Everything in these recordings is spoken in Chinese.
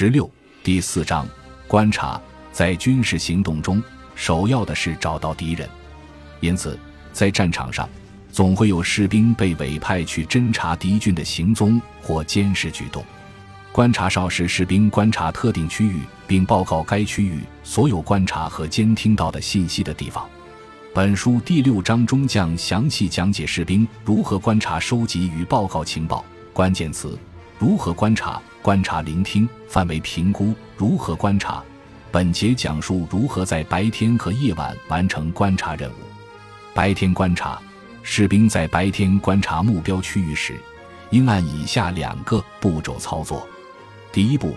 十六第四章观察，在军事行动中，首要的是找到敌人，因此在战场上，总会有士兵被委派去侦察敌军的行踪或监视举动。观察哨是士兵观察特定区域，并报告该区域所有观察和监听到的信息的地方。本书第六章中将详细讲解士兵如何观察、收集与报告情报。关键词：如何观察。观察、聆听范围评估如何观察？本节讲述如何在白天和夜晚完成观察任务。白天观察，士兵在白天观察目标区域时，应按以下两个步骤操作：第一步，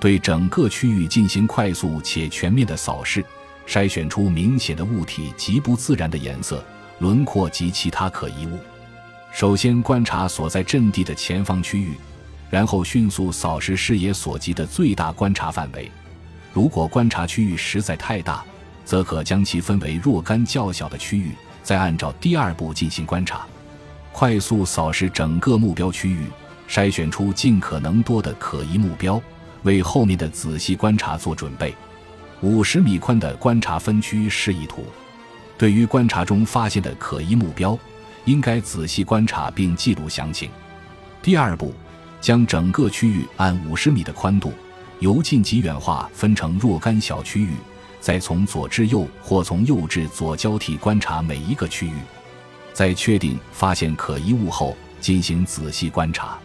对整个区域进行快速且全面的扫视，筛选出明显的物体及不自然的颜色、轮廓及其他可疑物。首先观察所在阵地的前方区域。然后迅速扫视视野所及的最大观察范围，如果观察区域实在太大，则可将其分为若干较小的区域，再按照第二步进行观察。快速扫视整个目标区域，筛选出尽可能多的可疑目标，为后面的仔细观察做准备。五十米宽的观察分区示意图，对于观察中发现的可疑目标，应该仔细观察并记录详情。第二步。将整个区域按五十米的宽度，由近及远划分成若干小区域，再从左至右或从右至左交替观察每一个区域，在确定发现可疑物后，进行仔细观察。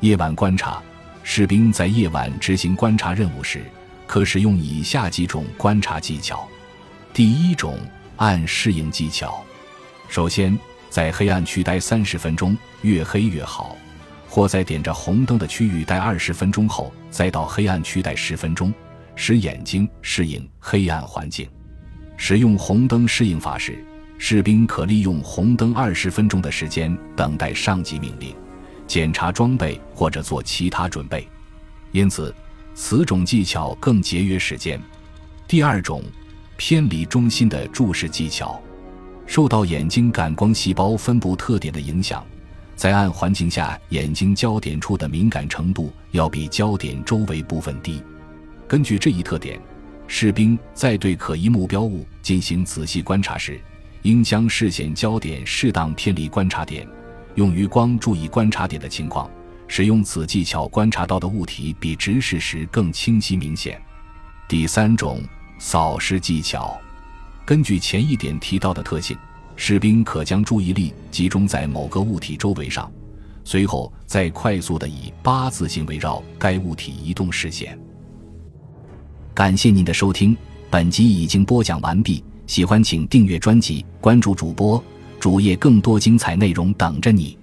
夜晚观察，士兵在夜晚执行观察任务时，可使用以下几种观察技巧。第一种，按适应技巧。首先，在黑暗区待三十分钟，越黑越好。或在点着红灯的区域待二十分钟后，再到黑暗区待十分钟，使眼睛适应黑暗环境。使用红灯适应法时，士兵可利用红灯二十分钟的时间等待上级命令、检查装备或者做其他准备，因此此种技巧更节约时间。第二种，偏离中心的注视技巧，受到眼睛感光细胞分布特点的影响。在暗环境下，眼睛焦点处的敏感程度要比焦点周围部分低。根据这一特点，士兵在对可疑目标物进行仔细观察时，应将视线焦点适当偏离观察点，用余光注意观察点的情况。使用此技巧，观察到的物体比直视时更清晰明显。第三种扫视技巧，根据前一点提到的特性。士兵可将注意力集中在某个物体周围上，随后再快速的以八字形围绕该物体移动视线。感谢您的收听，本集已经播讲完毕。喜欢请订阅专辑，关注主播主页，更多精彩内容等着你。